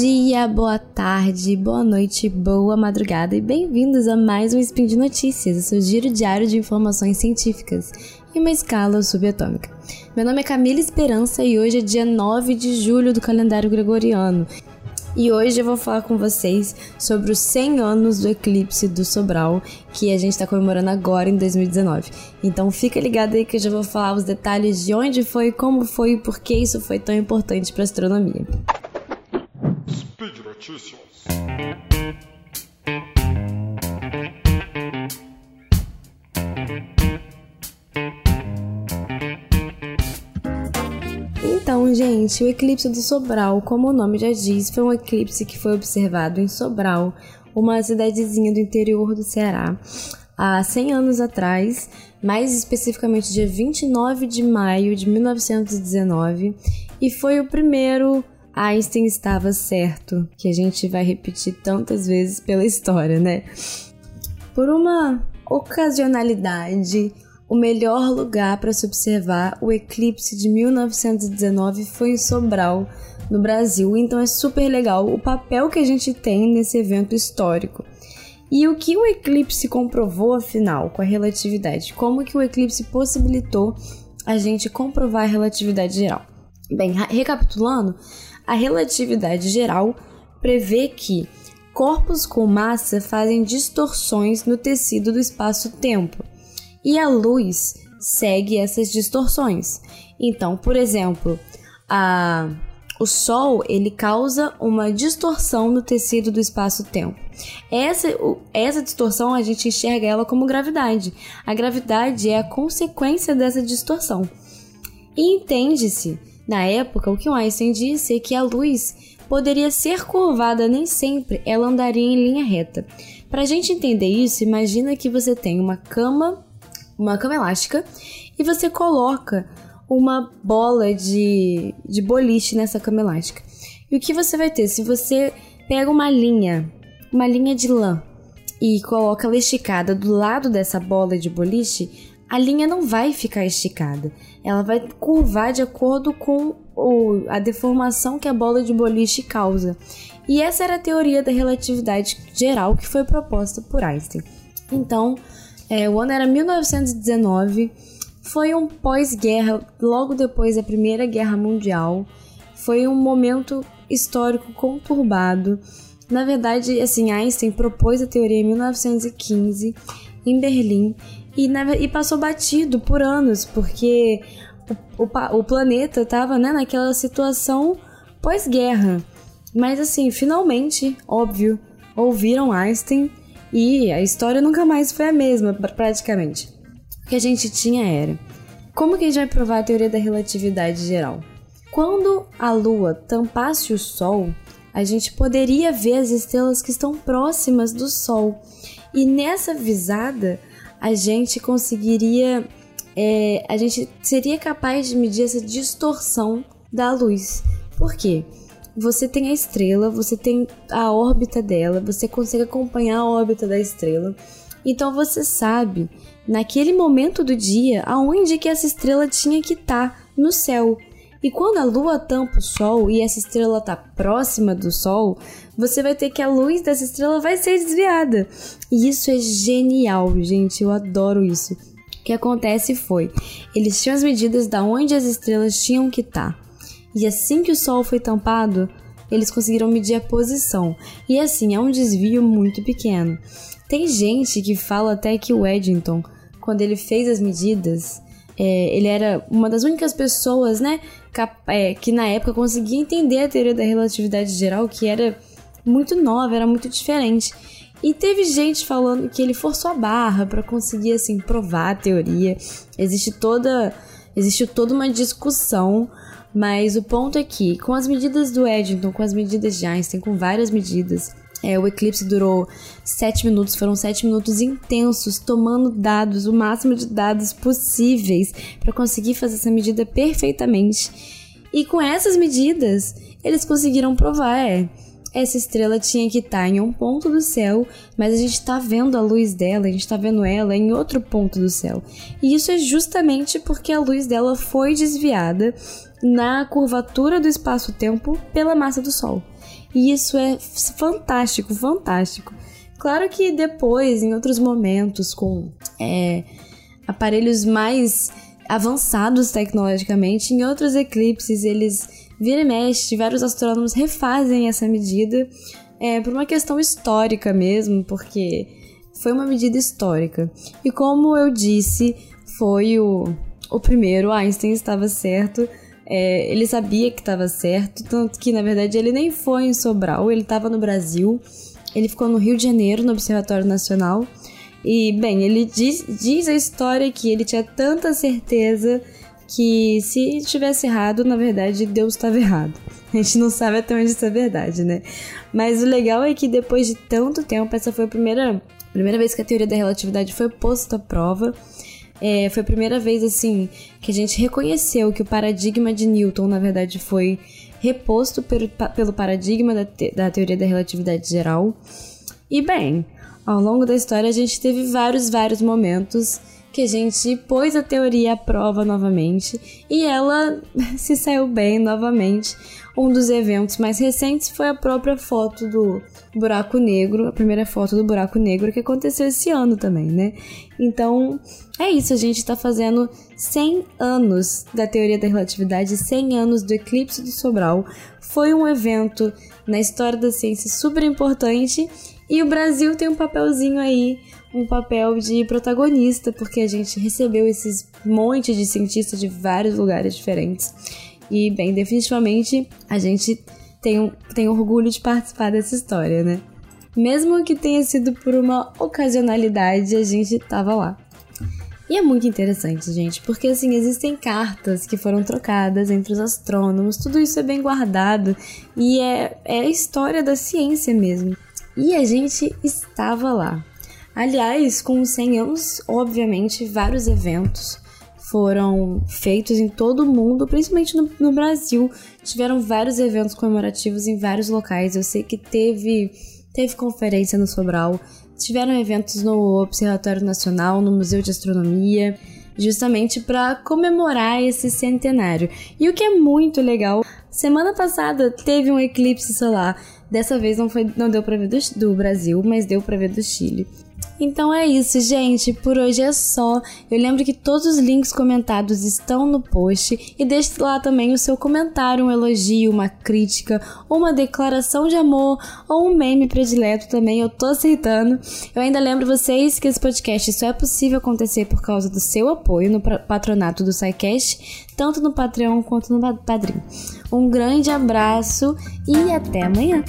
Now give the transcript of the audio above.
dia, boa tarde, boa noite, boa madrugada e bem-vindos a mais um Spin de Notícias, o seu giro diário de informações científicas em uma escala subatômica. Meu nome é Camila Esperança e hoje é dia 9 de julho do calendário gregoriano. E hoje eu vou falar com vocês sobre os 100 anos do eclipse do Sobral, que a gente está comemorando agora em 2019. Então fica ligado aí que eu já vou falar os detalhes de onde foi, como foi e por que isso foi tão importante para astronomia. Notícias. Então, gente, o eclipse do Sobral, como o nome já diz, foi um eclipse que foi observado em Sobral, uma cidadezinha do interior do Ceará, há 100 anos atrás, mais especificamente dia 29 de maio de 1919, e foi o primeiro Einstein estava certo, que a gente vai repetir tantas vezes pela história, né? Por uma ocasionalidade, o melhor lugar para se observar o eclipse de 1919 foi em Sobral, no Brasil, então é super legal o papel que a gente tem nesse evento histórico. E o que o eclipse comprovou afinal com a relatividade? Como que o eclipse possibilitou a gente comprovar a relatividade geral? Bem, recapitulando, a relatividade geral prevê que corpos com massa fazem distorções no tecido do espaço-tempo e a luz segue essas distorções. Então, por exemplo, a, o Sol ele causa uma distorção no tecido do espaço-tempo. Essa, essa distorção a gente enxerga ela como gravidade. A gravidade é a consequência dessa distorção. E entende-se na época, o que Einstein disse é que a luz poderia ser curvada, nem sempre ela andaria em linha reta. Para a gente entender isso, imagina que você tem uma cama, uma cama elástica, e você coloca uma bola de, de boliche nessa cama elástica. E o que você vai ter? Se você pega uma linha, uma linha de lã, e coloca ela esticada do lado dessa bola de boliche, a linha não vai ficar esticada. Ela vai curvar de acordo com o, a deformação que a bola de boliche causa. E essa era a teoria da relatividade geral que foi proposta por Einstein. Então, é, o ano era 1919, foi um pós-guerra, logo depois da Primeira Guerra Mundial. Foi um momento histórico conturbado. Na verdade, assim, Einstein propôs a teoria em 1915 em Berlim e, e passou batido por anos, porque o, o, o planeta estava né, naquela situação pós-guerra. Mas assim, finalmente, óbvio, ouviram Einstein e a história nunca mais foi a mesma, praticamente. O que a gente tinha era: como que a gente vai provar a teoria da relatividade geral? Quando a Lua tampasse o Sol, a gente poderia ver as estrelas que estão próximas do Sol. E nessa visada, a gente conseguiria. É, a gente seria capaz de medir essa distorção da luz. Por quê? Você tem a estrela, você tem a órbita dela, você consegue acompanhar a órbita da estrela. Então você sabe, naquele momento do dia, aonde que essa estrela tinha que estar tá no céu. E quando a lua tampa o sol e essa estrela está próxima do sol, você vai ter que a luz dessa estrela vai ser desviada. E isso é genial, gente, eu adoro isso. O que acontece foi, eles tinham as medidas da onde as estrelas tinham que estar. Tá. E assim que o sol foi tampado, eles conseguiram medir a posição. E assim, é um desvio muito pequeno. Tem gente que fala até que o Eddington, quando ele fez as medidas, é, ele era uma das únicas pessoas, né, é, que na época conseguia entender a teoria da relatividade geral, que era muito nova, era muito diferente. E teve gente falando que ele forçou a barra para conseguir assim provar a teoria. Existe toda existe toda uma discussão, mas o ponto é que com as medidas do Eddington, com as medidas de Einstein, com várias medidas, é, o eclipse durou sete minutos, foram sete minutos intensos, tomando dados, o máximo de dados possíveis para conseguir fazer essa medida perfeitamente. E com essas medidas, eles conseguiram provar, é, essa estrela tinha que estar tá em um ponto do céu, mas a gente está vendo a luz dela, a gente está vendo ela em outro ponto do céu. E isso é justamente porque a luz dela foi desviada na curvatura do espaço-tempo pela massa do Sol. E isso é fantástico, fantástico. Claro que depois, em outros momentos, com é, aparelhos mais avançados tecnologicamente, em outros eclipses eles vira e mexe, vários astrônomos refazem essa medida é, por uma questão histórica mesmo, porque foi uma medida histórica. E como eu disse, foi o, o primeiro, Einstein estava certo. É, ele sabia que estava certo, tanto que na verdade ele nem foi em Sobral, ele estava no Brasil. Ele ficou no Rio de Janeiro, no Observatório Nacional. E, bem, ele diz, diz a história que ele tinha tanta certeza que se tivesse errado, na verdade, Deus estava errado. A gente não sabe até onde isso é verdade, né? Mas o legal é que depois de tanto tempo, essa foi a primeira, primeira vez que a teoria da relatividade foi posta à prova. É, foi a primeira vez, assim, que a gente reconheceu que o paradigma de Newton, na verdade, foi reposto pelo, pelo paradigma da, te, da teoria da relatividade geral. E bem, ao longo da história a gente teve vários, vários momentos que a gente pôs a teoria à prova novamente e ela se saiu bem novamente. Um dos eventos mais recentes foi a própria foto do buraco negro, a primeira foto do buraco negro que aconteceu esse ano também, né? Então, é isso, a gente está fazendo 100 anos da teoria da relatividade, 100 anos do eclipse do Sobral. Foi um evento na história da ciência super importante e o Brasil tem um papelzinho aí, um papel de protagonista, porque a gente recebeu esses monte de cientistas de vários lugares diferentes. E, bem, definitivamente a gente tem, tem orgulho de participar dessa história, né? Mesmo que tenha sido por uma ocasionalidade, a gente tava lá. E é muito interessante, gente, porque assim, existem cartas que foram trocadas entre os astrônomos, tudo isso é bem guardado e é, é a história da ciência mesmo. E a gente estava lá. Aliás, com os 100 anos, obviamente, vários eventos foram feitos em todo o mundo, principalmente no, no, Brasil. Tiveram vários eventos comemorativos em vários locais. Eu sei que teve, teve conferência no Sobral, tiveram eventos no Observatório Nacional, no Museu de Astronomia, justamente para comemorar esse centenário. E o que é muito legal, semana passada teve um eclipse solar. Dessa vez não, foi, não deu para ver do, do Brasil, mas deu para ver do Chile. Então é isso, gente. Por hoje é só. Eu lembro que todos os links comentados estão no post e deixe lá também o seu comentário, um elogio, uma crítica, uma declaração de amor ou um meme predileto também. Eu tô aceitando. Eu ainda lembro vocês que esse podcast só é possível acontecer por causa do seu apoio no patronato do SciCast, tanto no Patreon quanto no Padrim. Um grande abraço e até amanhã!